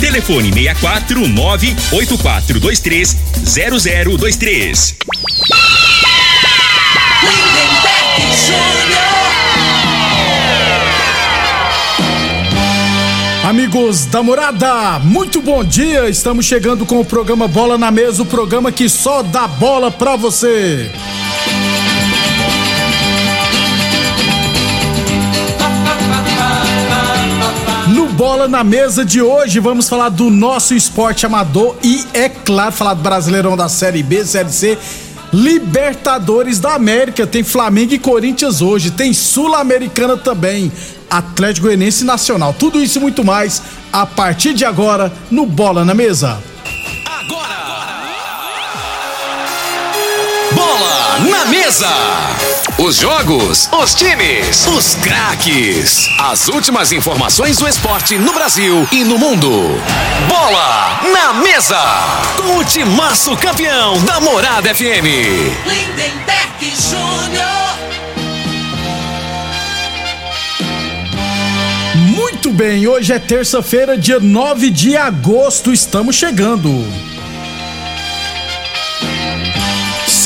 Telefone 64 98423 0023. Amigos da morada, muito bom dia. Estamos chegando com o programa Bola na Mesa o programa que só dá bola pra você. Bola na Mesa de hoje, vamos falar do nosso esporte amador e, é claro, falar do Brasileirão da Série B, Série C. Libertadores da América, tem Flamengo e Corinthians hoje, tem Sul-Americana também, Atlético Goianiense Nacional. Tudo isso e muito mais a partir de agora no Bola na Mesa. Agora! Bola na Mesa! Os jogos, os times, os craques. As últimas informações do esporte no Brasil e no mundo. Bola na Mesa! Com o timaço campeão da Morada FM. Lindenberg Júnior. Muito bem, hoje é terça-feira, dia 9 de agosto, estamos chegando.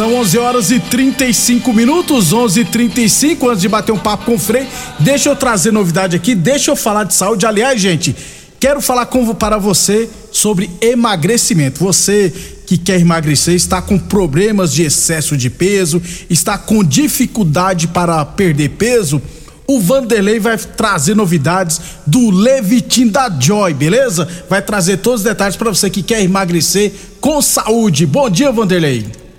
São 11 horas e 35 minutos, 11 e 35 antes de bater um papo com o Frei. Deixa eu trazer novidade aqui, deixa eu falar de saúde. Aliás, gente, quero falar com, para você sobre emagrecimento. Você que quer emagrecer, está com problemas de excesso de peso, está com dificuldade para perder peso o Vanderlei vai trazer novidades do Levitin da Joy, beleza? Vai trazer todos os detalhes para você que quer emagrecer com saúde. Bom dia, Vanderlei.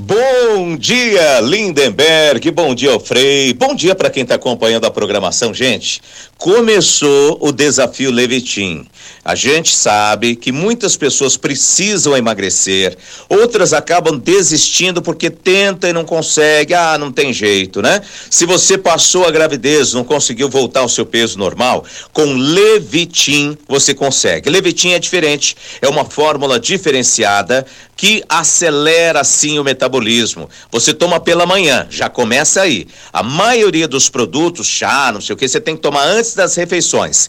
Bom dia, Lindenberg. Bom dia, Frei. Bom dia para quem está acompanhando a programação, gente. Começou o desafio Levitin. A gente sabe que muitas pessoas precisam emagrecer, outras acabam desistindo porque tenta e não consegue. Ah, não tem jeito, né? Se você passou a gravidez, não conseguiu voltar ao seu peso normal, com Levitin você consegue. Levitin é diferente, é uma fórmula diferenciada que acelera sim o metabolismo. Você toma pela manhã, já começa aí. A maioria dos produtos, chá, não sei o que, você tem que tomar antes das refeições.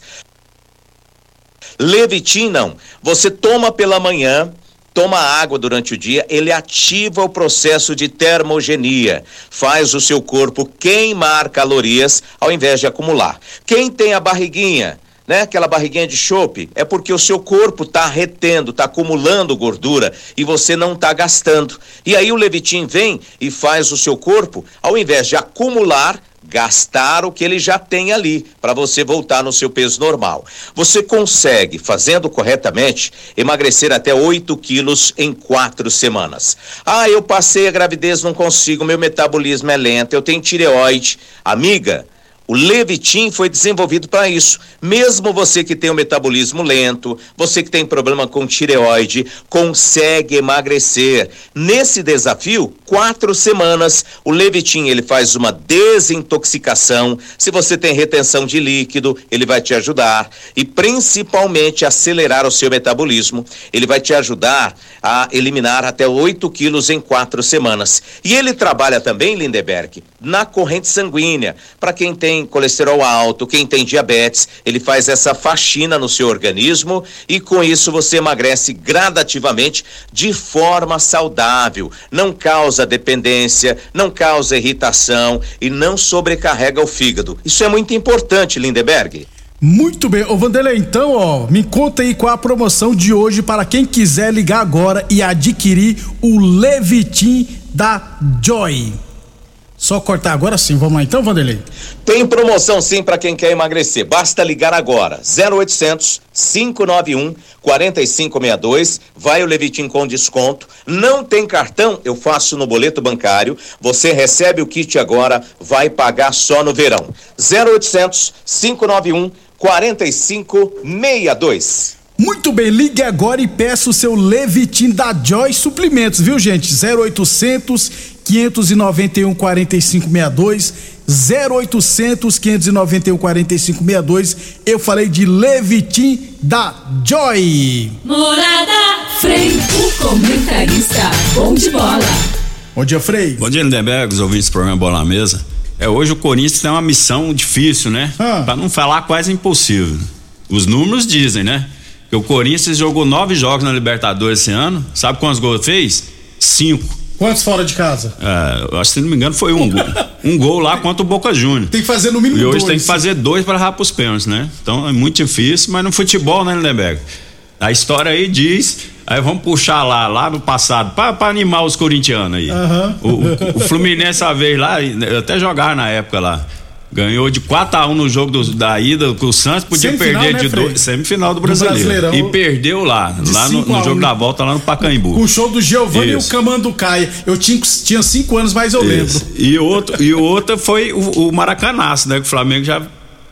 Levitin não. Você toma pela manhã, toma água durante o dia, ele ativa o processo de termogenia, faz o seu corpo queimar calorias ao invés de acumular. Quem tem a barriguinha, né? Aquela barriguinha de chope, é porque o seu corpo está retendo, está acumulando gordura e você não está gastando. E aí o Levitin vem e faz o seu corpo, ao invés de acumular, gastar o que ele já tem ali para você voltar no seu peso normal. Você consegue, fazendo corretamente, emagrecer até 8 quilos em quatro semanas. Ah, eu passei a gravidez, não consigo, meu metabolismo é lento, eu tenho tireoide. Amiga, o Levitin foi desenvolvido para isso. Mesmo você que tem um metabolismo lento, você que tem problema com tireoide, consegue emagrecer. Nesse desafio, quatro semanas, o Levitin ele faz uma desintoxicação. Se você tem retenção de líquido, ele vai te ajudar e principalmente acelerar o seu metabolismo. Ele vai te ajudar a eliminar até 8 quilos em quatro semanas. E ele trabalha também, Lindeberg, na corrente sanguínea. Para quem tem colesterol alto, quem tem diabetes, ele faz essa faxina no seu organismo e com isso você emagrece gradativamente de forma saudável. Não causa dependência, não causa irritação e não sobrecarrega o fígado. Isso é muito importante, Lindeberg. Muito bem, ô Vanderlei, então, ó, me conta aí qual a promoção de hoje para quem quiser ligar agora e adquirir o Levitin da Joy. Só cortar agora sim, vamos lá então, Vanderlei. Tem promoção sim para quem quer emagrecer. Basta ligar agora. 0800 591 4562. Vai o Levitim com desconto. Não tem cartão? Eu faço no boleto bancário. Você recebe o kit agora, vai pagar só no verão. 0800 591 4562. Muito bem, ligue agora e peça o seu Levitim da Joy Suprimentos, viu gente? 0800 591 4562 0800 591 4562. Eu falei de Levitim da Joy. Morada Frei, o comentarista bom de bola. Bom dia, Frei. Bom dia, Lindenberg, os ouvintes do programa Bola na Mesa. É, hoje o Corinthians tem uma missão difícil, né? Ah. Pra não falar quase impossível. Os números dizem, né? Que o Corinthians jogou nove jogos na Libertadores esse ano. Sabe quantos gols fez? Cinco. Quantos fora de casa? É, eu acho que se não me engano foi um gol. um gol lá contra o Boca Juniors. Tem que fazer no mínimo E hoje dois. tem que fazer dois para rapar os pênaltis, né? Então é muito difícil, mas no futebol, né, Lindenberg? A história aí diz. Aí vamos puxar lá, lá no passado, pra animar os corintianos aí. Aham. O, o, o Fluminense, uma vez lá, eu até jogar na época lá. Ganhou de 4x1 no jogo do- da ida, que o Santos podia Semifinal, perder né, de dois. Semifinal do Do brasileiro. Brasileirão. E perdeu lá, lá no, 5 a no 1, jogo da volta, lá no Pacaembu. Com o show do Giovanni e o Isso. Camanducaia. Eu tinha, tinha cinco anos, mas eu lembro. Isso. E outro, e outra foi o, o Maracanaço, né? Que o Flamengo já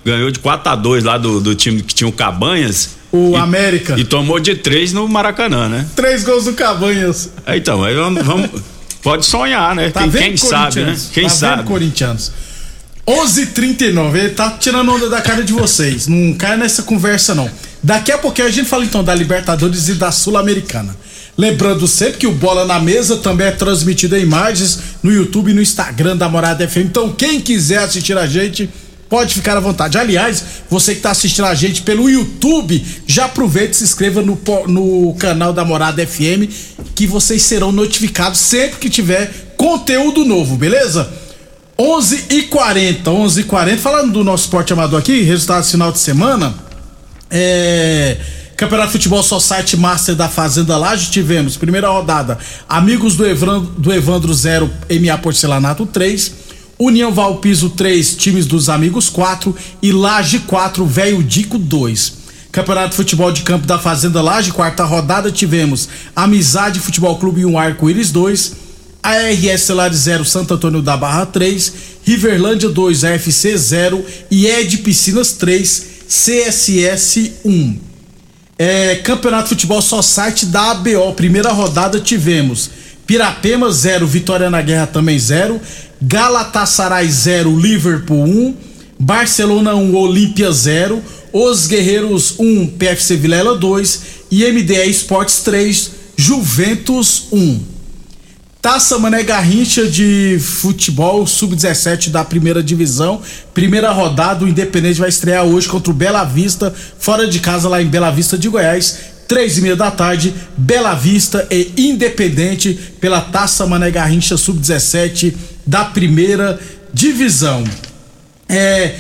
ganhou de 4 a 2 lá do, do time que tinha o Cabanhas. O E- América. E tomou de 3 no Maracanã, né? Três gols do Cabanhas. Então, aí vamos, vamos- pode sonhar, né? Tá quem quem sabe, né? Quem tá sabe. Vendo, corintianos. 11:39. Ele tá tirando onda da cara de vocês. Não cai nessa conversa não. Daqui a pouquinho a gente fala então da Libertadores e da Sul-Americana. Lembrando sempre que o Bola na Mesa também é transmitido em imagens no YouTube e no Instagram da Morada FM. Então quem quiser assistir a gente pode ficar à vontade. Aliás, você que está assistindo a gente pelo YouTube, já aproveite e se inscreva no, no canal da Morada FM que vocês serão notificados sempre que tiver conteúdo novo, beleza? 11 e 40, 11 e 40. Falando do nosso esporte amador aqui, resultado do final de semana. É. Campeonato de Futebol Society Master da Fazenda Laje, tivemos primeira rodada, Amigos do Evandro, do Evandro 0, MA Porcelanato 3, União Valpiso 3, Times dos Amigos 4 e Laje 4, Velho Dico 2. Campeonato de Futebol de Campo da Fazenda Laje, quarta rodada, tivemos Amizade Futebol Clube 1, Arco-Íris 2, ARS Celar 0, Santo Antônio da Barra 3, Riverlândia 2, AFC 0 e Ed Piscinas 3, CSS 1. É, Campeonato de Futebol Society da ABO, primeira rodada tivemos Pirapema 0, Vitória na Guerra também 0, Galatasaray 0, Liverpool 1, Barcelona 1, Olímpia 0, Os Guerreiros 1, PFC Vilela 2 e MDE Esportes 3, Juventus 1. Taça Mané Garrincha de futebol sub-17 da primeira divisão. Primeira rodada, o Independente vai estrear hoje contra o Bela Vista, fora de casa lá em Bela Vista de Goiás. Três e meia da tarde, Bela Vista e Independente pela Taça Mané Garrincha sub-17 da primeira divisão. É,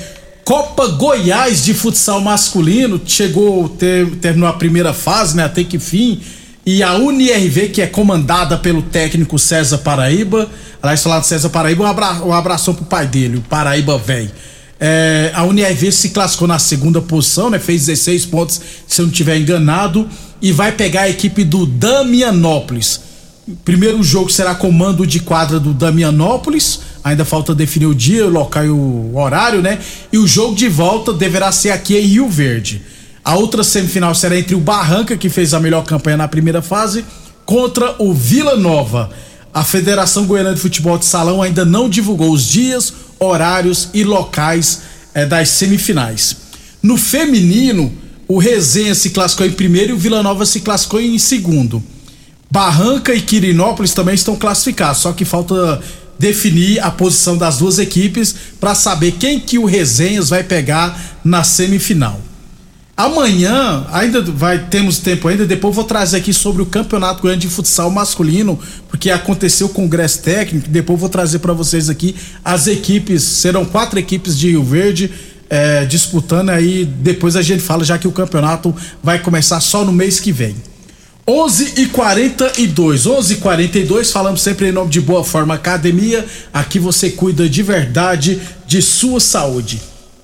Copa Goiás de futsal masculino chegou, ter- terminou a primeira fase, né? Até que fim. E a UniRV, que é comandada pelo técnico César Paraíba, aliás, falar de César Paraíba, um, abra, um abração pro pai dele, o Paraíba Velho. É, a UniRV se classificou na segunda posição, né? Fez 16 pontos, se eu não estiver enganado, e vai pegar a equipe do Damianópolis. Primeiro jogo será comando de quadra do Damianópolis. Ainda falta definir o dia, o local e o horário, né? E o jogo de volta deverá ser aqui em Rio Verde. A outra semifinal será entre o Barranca, que fez a melhor campanha na primeira fase, contra o Vila Nova. A Federação Goiana de Futebol de Salão ainda não divulgou os dias, horários e locais eh, das semifinais. No feminino, o Resenha se classificou em primeiro e o Vila Nova se classificou em segundo. Barranca e Quirinópolis também estão classificados, só que falta definir a posição das duas equipes para saber quem que o Resenhas vai pegar na semifinal. Amanhã, ainda vai temos tempo ainda, depois vou trazer aqui sobre o Campeonato Goiano de Futsal Masculino, porque aconteceu o congresso técnico, depois vou trazer para vocês aqui as equipes, serão quatro equipes de Rio Verde eh, disputando aí, depois a gente fala já que o campeonato vai começar só no mês que vem. 11 e 42 11 e 42 falamos sempre em nome de Boa Forma Academia. Aqui você cuida de verdade de sua saúde.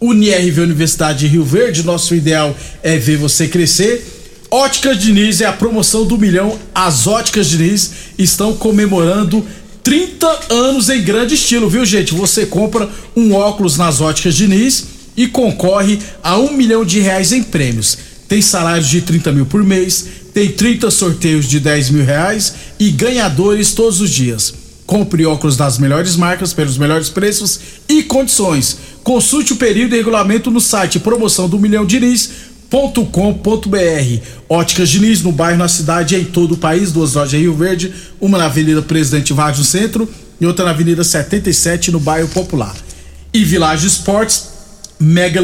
UniRV Universidade de Rio Verde, nosso ideal é ver você crescer. Óticas Diniz é a promoção do milhão. As Óticas Diniz estão comemorando 30 anos em grande estilo, viu, gente? Você compra um óculos nas Óticas Diniz e concorre a um milhão de reais em prêmios. Tem salários de 30 mil por mês tem 30 sorteios de 10 mil reais e ganhadores todos os dias. Compre óculos das melhores marcas pelos melhores preços e condições. Consulte o período e regulamento no site promoção do milhão diniz.com.br. Óticas Diniz no bairro, na cidade e em todo o país. Duas lojas em Rio Verde, uma na Avenida Presidente Vargas no centro e outra na Avenida 77 no bairro Popular. E Village Esportes mega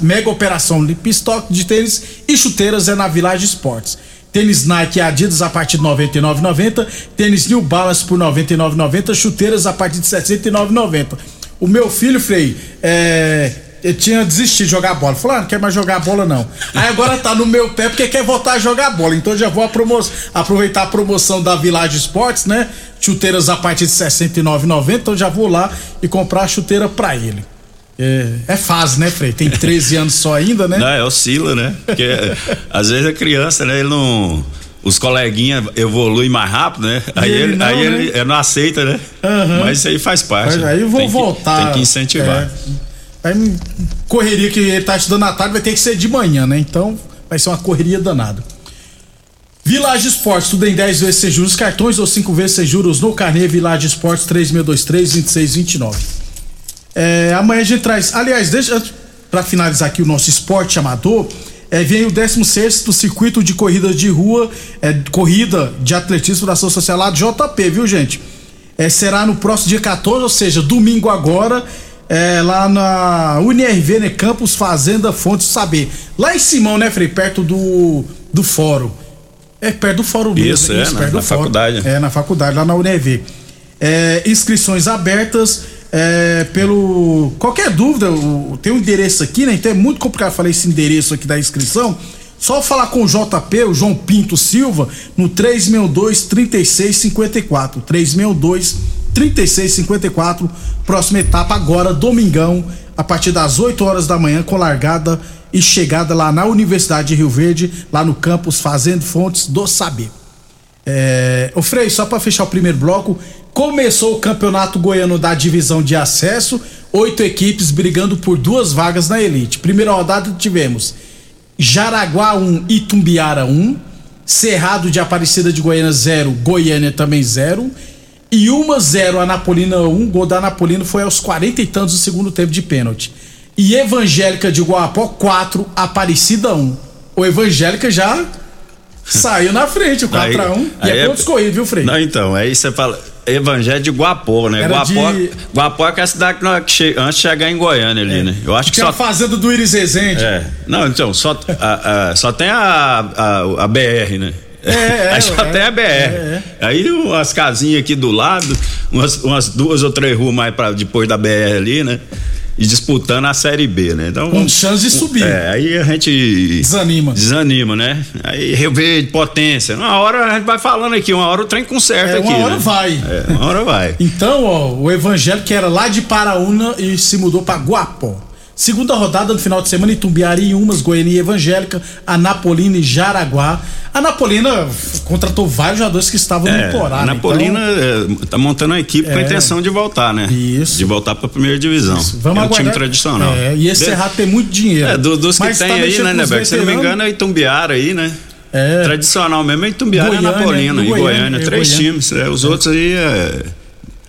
mega operação Lipistock de tênis e chuteiras é na Village Esportes. Tênis Nike Adidas a partir de 99,90, tênis New Balance por 99,90, chuteiras a partir de 69,90. O meu filho, Frei, é, ele tinha desistido de jogar bola. Falou, ah, não quer mais jogar bola não. Aí agora tá no meu pé porque quer voltar a jogar bola. Então já vou aproveitar a promoção da Village Esportes, né? Chuteiras a partir de 69,90. Então já vou lá e comprar a chuteira pra ele. É, é, fase, né, Frei? Tem 13 anos só ainda, né? Não, é oscila, né? Porque às vezes a criança, né, ele não. Os coleguinhas evoluem mais rápido, né? Aí, ele, não, aí né? ele, ele, não aceita, né? Uhum. Mas isso aí faz parte. Mas aí eu vou tem voltar. Que, tem que incentivar. É, aí, correria que ele tá estudando à tarde vai ter que ser de manhã, né? Então vai ser uma correria danada. Village Esportes, tudo em 10 vezes sem juros, cartões ou 5 vezes sem juros no Carnê Village Esportes 3623 2629. É, amanhã a gente traz. Aliás, deixa para finalizar aqui o nosso esporte amador. É, vem o 16 do circuito de corrida de rua, é, corrida de atletismo da Ação Social lá JP, viu, gente? É, será no próximo dia 14, ou seja, domingo agora, é, lá na UNRV, né? Campus Fazenda Fontes Saber. Lá em Simão, né, Frei? Perto do, do fórum. É perto do fórum mesmo. Isso, é, isso, na, na faculdade. É, na faculdade, lá na UNRV. É, inscrições abertas é, pelo. Qualquer dúvida, o, tem um endereço aqui, né? Então é muito complicado falar esse endereço aqui da inscrição. Só falar com o JP, o João Pinto Silva, no 362 3654. 362 3654. Próxima etapa agora, domingão, a partir das 8 horas da manhã, com largada e chegada lá na Universidade de Rio Verde, lá no campus Fazendo Fontes do Saber. É, o Frei, só para fechar o primeiro bloco, começou o campeonato goiano da divisão de acesso, oito equipes brigando por duas vagas na elite. Primeira rodada tivemos Jaraguá 1, Itumbiara 1, Cerrado de Aparecida de Goiânia 0, Goiânia também 0. E uma 0 Anapolina 1, gol da Anapolina foi aos 40 e tantos do segundo tempo de pênalti. E Evangélica de Guapó 4, Aparecida 1. O Evangélica já Saiu na frente, o 4x1. E é pontos é... corridos, viu, Frei? Não, então, aí você fala. Evangelho de Guapó, né? Guapó, de... Guapó é aquela cidade que nós, che... antes de chegar em Goiânia ali, é. né? Eu acho que, que só. a fazenda do Iris Rezende. É. Não, então, só, a, a, só tem a, a, a BR, né? É, é, aí só é, tem a BR. É, é. Aí umas casinhas aqui do lado, umas, umas duas ou três ruas mais para depois da BR ali, né? E disputando a Série B, né? Então, Com chance de subir. É, aí a gente. Desanima. Desanima, né? Aí rever de potência. Uma hora a gente vai falando aqui, uma hora o trem conserta é, aqui. Uma hora né? vai. É, uma hora vai. então, ó, o Evangelho que era lá de Paraúna e se mudou para Guapó. Segunda rodada no final de semana, Itumbiari, Umas, Goiânia e Evangélica, Anapolina e Jaraguá. A Napolina contratou vários jogadores que estavam é, no Porá. A né? Napolina então, tá montando uma equipe é, com a intenção de voltar, né? Isso. De voltar para a primeira divisão. Isso. Vamos é aguardar. um time tradicional. É, e esse Cerrado tem muito dinheiro. É, do, dos que tem tá aí, né, Nebeck? Se não me engano, é Itumbiara aí, né? É. Tradicional mesmo é Itumbiara Goiânia, e Napolina. E Goiânia, Goiânia três Goiânia. times. É, os outros aí, é,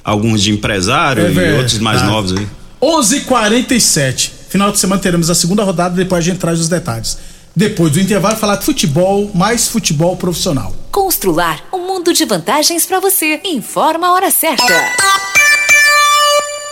alguns de empresário é e outros mais ah. novos aí. 11:47 Final de semana teremos a segunda rodada, depois a gente traz os detalhes. Depois do intervalo, falar de futebol, mais futebol profissional. Constrular um mundo de vantagens para você. Informa a hora certa.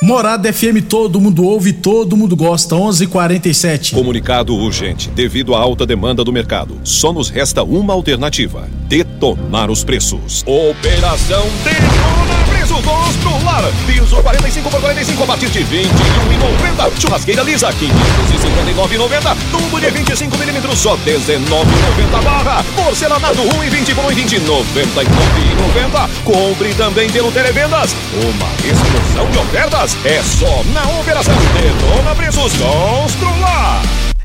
Morada FM, todo mundo ouve, todo mundo gosta. 11:47. Comunicado urgente. Devido à alta demanda do mercado, só nos resta uma alternativa: detonar os preços. Operação Detona Preço Constrular. Piso 45 por 45 a partir de 21,90. Churrasqueira lisa 559,90. Tubo de 25 milímetros só 19,90 barra. Porcelanato 1,20 por 1,20 99,90. Compre também pelo Televendas. Uma explosão de ofertas é só na Operação Detona Preços Constrular.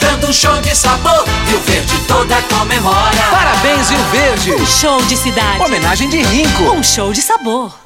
dando um show de sabor. Rio Verde toda comemora. Parabéns, Rio Verde. Um show de cidade. Homenagem de Rinco. Um show de sabor.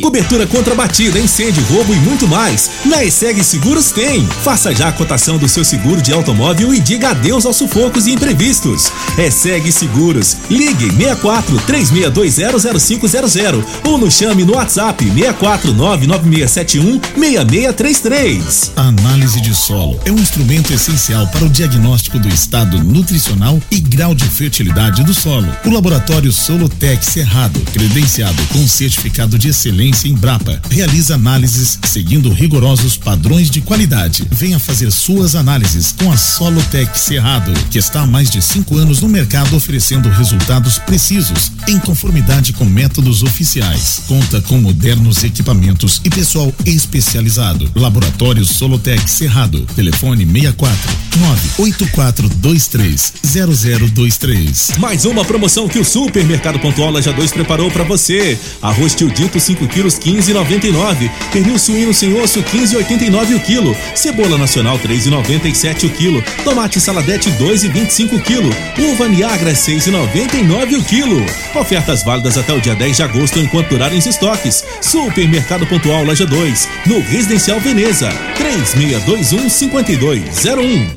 Cobertura contra batida, incêndio, roubo e muito mais. Na ESEG Seguros tem. Faça já a cotação do seu seguro de automóvel e diga adeus aos sufocos e imprevistos. ESEG Seguros. Ligue 64 36200500 ou nos chame no WhatsApp 64 99671 6633. A análise de solo é um instrumento essencial para o diagnóstico do estado nutricional e grau de fertilidade do solo. O laboratório Solotec Cerrado, credenciado com certificado de excelência em Embrapa realiza análises seguindo rigorosos padrões de qualidade. Venha fazer suas análises com a Solotec Cerrado, que está há mais de cinco anos no mercado oferecendo resultados precisos em conformidade com métodos oficiais. Conta com modernos equipamentos e pessoal especializado. Laboratório Solotec Cerrado. Telefone 64 98423 0023. Mais uma promoção que o Supermercado Pontual Laja 2 preparou para você. Arroz tio dito 5 quilos 15,99. Pernil suíno sem osso 15,89 o quilo. Cebola nacional 3,97 o quilo. Tomate saladete 2,25 o quilo. Uva Niagara 6,99 o quilo. Ofertas válidas até o dia 10 de agosto enquanto durarem os estoques. Supermercado Pontual Laja 2, no Residencial Veneza. 3621 5201.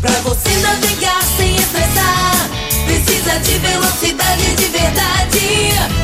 Pra você navegar sem estressar, precisa de velocidade de verdade.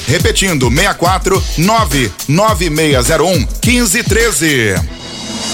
Repetindo, 64 99601 1513.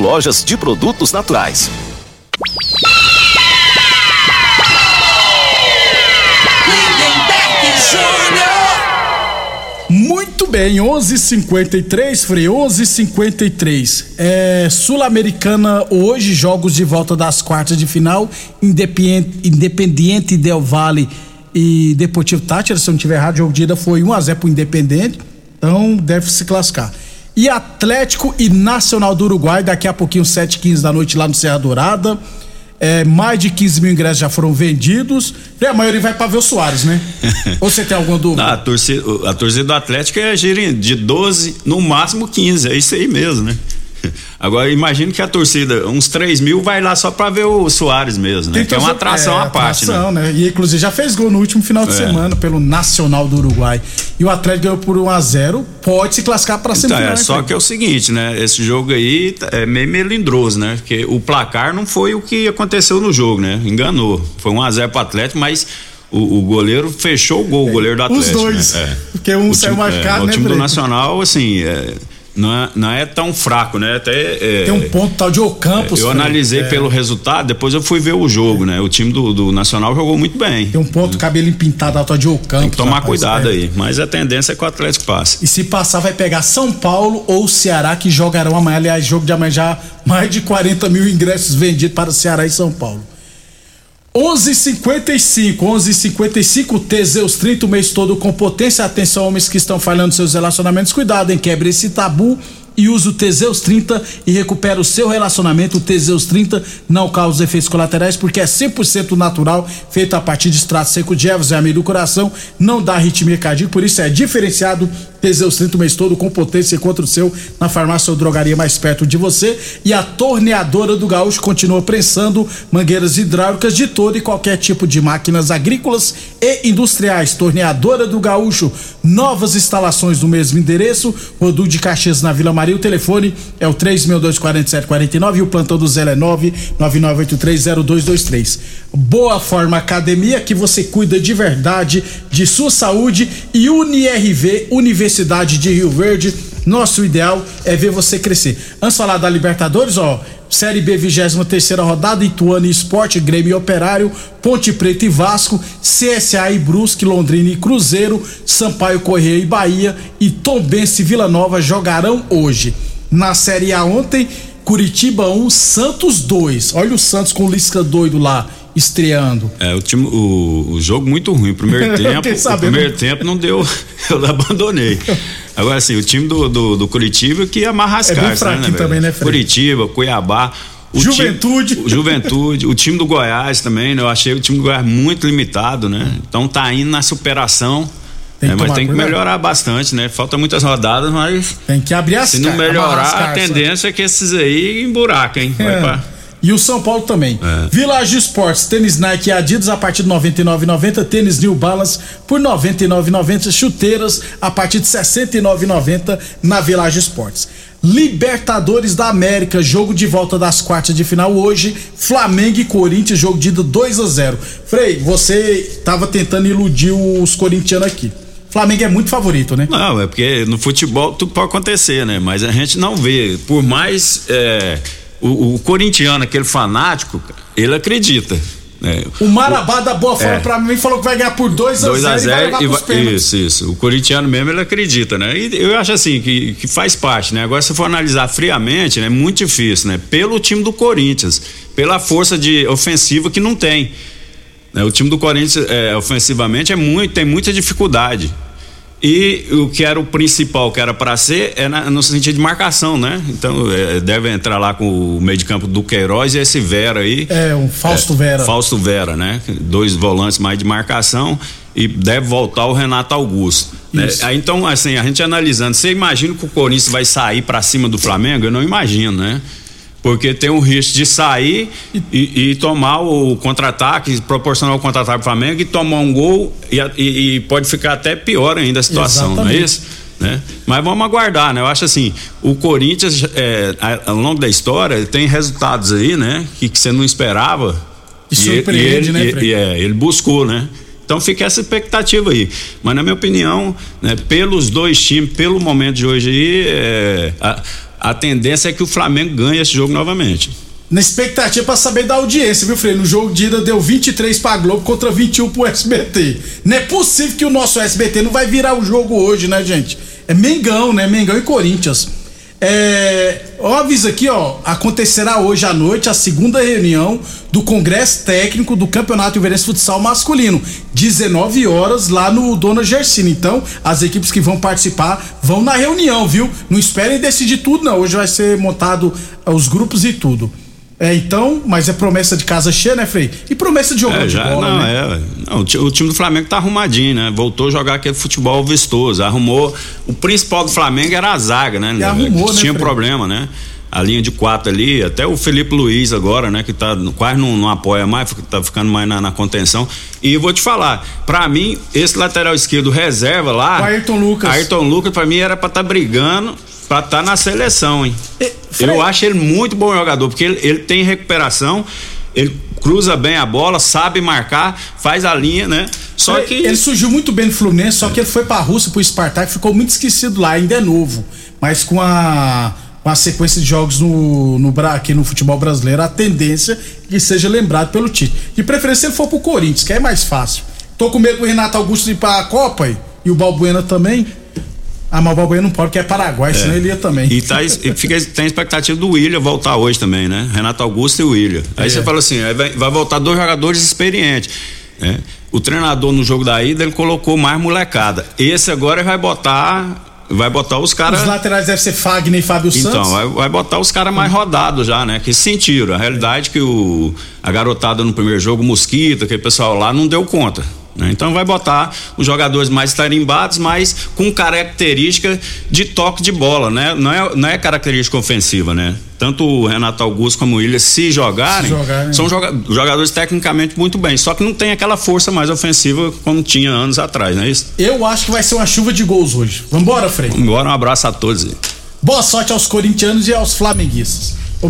lojas de produtos naturais. Muito bem, 11:53, Frei, 11:53. É, Sul-Americana hoje jogos de volta das quartas de final, Independiente, Independiente Del Valle e Deportivo Tátira, se eu não tiver errado, o jogo de ida foi 1 a 0 pro Independente, então deve se classificar. E Atlético e Nacional do Uruguai, daqui a pouquinho, 7h15 da noite, lá no Serra Dourada. É, mais de 15 mil ingressos já foram vendidos. E a maioria vai para ver o Soares, né? Ou você tem alguma dúvida? Não, a, torcida, a torcida do Atlético é de 12, no máximo 15. É isso aí mesmo, né? Agora, imagino que a torcida, uns 3 mil, vai lá só pra ver o Soares mesmo, né? Que é uma atração é, à parte, atração, né? né? E inclusive já fez gol no último final de É. semana pelo Nacional do Uruguai. E o Atlético ganhou por 1 a 0 pode se classificar pra Então, semifinal. é, só que é o seguinte, né? Esse jogo aí tá- é meio melindroso, né? Porque o placar não foi o que aconteceu no jogo, né? Enganou. Foi 1 a 0 pro Atlético, mas o, o goleiro fechou o gol, o goleiro do Os Atlético. dois. né? É. Porque um O saiu time- machucado, é, né, O time do? Nacional, assim, é, não, é, não é tão fraco, né? Até, é, Tem um ponto tal de Ocampos. eu Fred. analisei É. pelo resultado, depois eu fui ver o jogo, né? O time do, do Nacional jogou muito bem. Tem um ponto cabelo pintado alto de Ocampos. Tem que tomar rapaz. cuidado É. aí. Mas a tendência é que o Atlético passe. E se passar, vai pegar São Paulo ou Ceará, que jogarão amanhã. Aliás, jogo de amanhã já mais de 40 mil ingressos vendidos para Ceará e São Paulo. 11:55, 11:55 Teseus 30 o mês todo com potência. Atenção, homens que estão falhando seus relacionamentos, cuidado, hein? Quebre esse tabu e use o Teseus 30 e recupera o seu relacionamento. O Teseus 30 não causa efeitos colaterais porque é 100% natural, feito a partir de extrato seco de ervas e amido do coração, não dá arritmia cardíaca, por isso é diferenciado. Teseus 30 o mês todo com potência contra o seu na farmácia ou drogaria mais perto de você. E a torneadora do Gaúcho continua prensando mangueiras hidráulicas de todo e qualquer tipo de máquinas agrícolas e industriais. Torneadora do Gaúcho, novas instalações no mesmo endereço. Rodu de Caxias na Vila Maria. O telefone é o 3624749 e o plantão do Zé é 999830223. Boa Forma Academia que você cuida de verdade de sua saúde e UniRV, Universidade de Rio Verde. Nosso ideal é ver você crescer. Antes falar da Libertadores, ó, Série B, 23 rodada, Ituano e Esporte, Grêmio e Operário, Ponte Preta e Vasco, CSA e Brusque, Londrina e Cruzeiro, Sampaio Correia e Bahia e Tombense e Vila Nova jogarão hoje. Na Série A ontem, Curitiba 1, Santos 2. Olha o Santos com o Lisca doido lá, estreando. É, o time, o, o jogo muito ruim. O primeiro tempo, o primeiro tempo não deu, eu abandonei. Agora assim, o time do, do, do Curitiba que amarra as É cartas, fraquinho velho? também, né, Fred? Curitiba, Cuiabá. o Juventude. time- o Juventude, o time do Goiás também, né? Eu achei o time do Goiás muito limitado, né? Então tá indo na superação. Tem né? mas tem que melhorar bastante, né? Falta muitas rodadas, mas Tem que abrir as se não melhorar, a tendência é que esses aí emburaquem. hein? Vai É. pra- E o São Paulo também. É. Village Esportes, tênis Nike e Adidas a partir de 99,90, tênis New Balance por 99,90, chuteiras a partir de 69,90 na Village Esportes. Libertadores da América, jogo de volta das quartas de final hoje, Flamengo e Corinthians, jogo de ida 2 a 0. Frei, você tava tentando iludir os corintianos aqui. Flamengo é muito favorito, né? Não, é porque no futebol tudo pode acontecer, né? Mas a gente não vê. Por mais é, o, o corintiano, aquele fanático, ele acredita. É, o Marabá da Boa Forma é, pra mim falou que vai ganhar por 2 a 0 2 a 0 e vai e Isso, isso. O corintiano mesmo ele acredita, né? E eu acho assim que, que faz parte, né? Agora se for analisar friamente, né, é muito difícil, né? Pelo time do Corinthians, pela força de ofensiva que não tem. Né? O time do Corinthians é, ofensivamente é muito, tem muita dificuldade. E o que era o principal, que era para ser, é na, no sentido de marcação, né? Então é, deve entrar lá com o meio de campo do Queiroz e esse Vera aí. É, um Fausto é, Vera. Fausto Vera, né? Dois volantes mais de marcação e deve voltar o Renato Augusto. Né? Então, assim, a gente analisando, você imagina que o Corinthians vai sair para cima do Flamengo? Eu não imagino, né? Porque tem o risco de sair e, e tomar o contra-ataque, proporcionar o contra-ataque para o Flamengo e tomar um gol e, e, e, pode ficar até pior ainda a situação, Exatamente. não é isso? Né? Mas vamos aguardar, né? Eu acho assim, o Corinthians, é, ao longo da história, tem resultados aí, né? Que, que você não esperava. E, surpreende, ele, né? E, é, ele buscou, né? Então fica essa expectativa aí. Mas na minha opinião, né, pelos dois times, pelo momento de hoje aí, é, a, a tendência é que o Flamengo ganhe esse jogo novamente. Na expectativa para saber da audiência, viu, Freire? No jogo de ida deu 23 para Globo contra 21 pro SBT. Não é possível que o nosso SBT não vai virar o jogo hoje, né, gente? É Mengão, né? Mengão e Corinthians. É, ó, avisa aqui, ó, acontecerá hoje à noite a segunda reunião do Congresso Técnico do Campeonato Iverense Futsal Masculino, 19 horas lá no Dona Gersina. Então, as equipes que vão participar vão na reunião, viu? Não esperem decidir tudo, não. Hoje vai ser montado os grupos e tudo. É, então, mas é promessa de casa cheia, né, Frei? E promessa de jogo é, já, de bola, não, né? É, não, o time do Flamengo tá arrumadinho, né? Voltou a jogar aquele futebol vistoso, arrumou, o principal do Flamengo era a zaga, né? E arrumou, que né, tinha Frei? problema, né? A linha de quatro ali, até o Felipe Luiz agora, né? Que tá quase não, não apoia mais, tá ficando mais na, na contenção. E vou te falar, para mim, esse lateral esquerdo reserva lá. O Ayrton Lucas. Ayrton Lucas, pra mim, era pra estar tá brigando pra estar tá na seleção, hein? E, eu acho ele muito bom jogador, porque ele, ele tem recuperação, ele cruza bem a bola, sabe marcar, faz a linha, né? Só ele, que. Ele surgiu muito bem no Fluminense, só que ele foi pra Rússia, pro Spartak, ficou muito esquecido lá, ainda é novo. Mas com a. Com a sequência de jogos no, no, aqui no futebol brasileiro, a tendência é que seja lembrado pelo Tite. De preferência, ele for pro Corinthians, que é mais fácil. Tô com medo do Renato Augusto ir pra Copa e o Balbuena também. Ah, mas o Balbuena não pode, porque é Paraguai, é. senão ele ia também. E, tá, e fica, tem expectativa do William voltar hoje também, né? Renato Augusto e o William. Aí é. você fala assim, vai, vai voltar dois jogadores experientes. Né? O treinador no jogo da ida, ele colocou mais molecada. Esse agora vai botar vai botar os caras. Os laterais devem ser Fagner e Fábio então, Santos. Então, vai, vai, botar os caras mais rodados já, né? Que sentiram. A realidade é que o, a garotada no primeiro jogo, Mosquita, aquele pessoal lá, não deu conta. Né? Então vai botar os jogadores mais tarimbados, mas com característica de toque de bola, né? Não é, não é característica ofensiva, né? Tanto o Renato Augusto como o William, se jogarem, se jogarem. são joga jogadores tecnicamente muito bem, só que não tem aquela força mais ofensiva como tinha anos atrás, não é isso? Eu acho que vai ser uma chuva de gols hoje. Vambora, Frei? Vambora, um abraço a todos. Boa sorte aos corintianos e aos flamenguistas.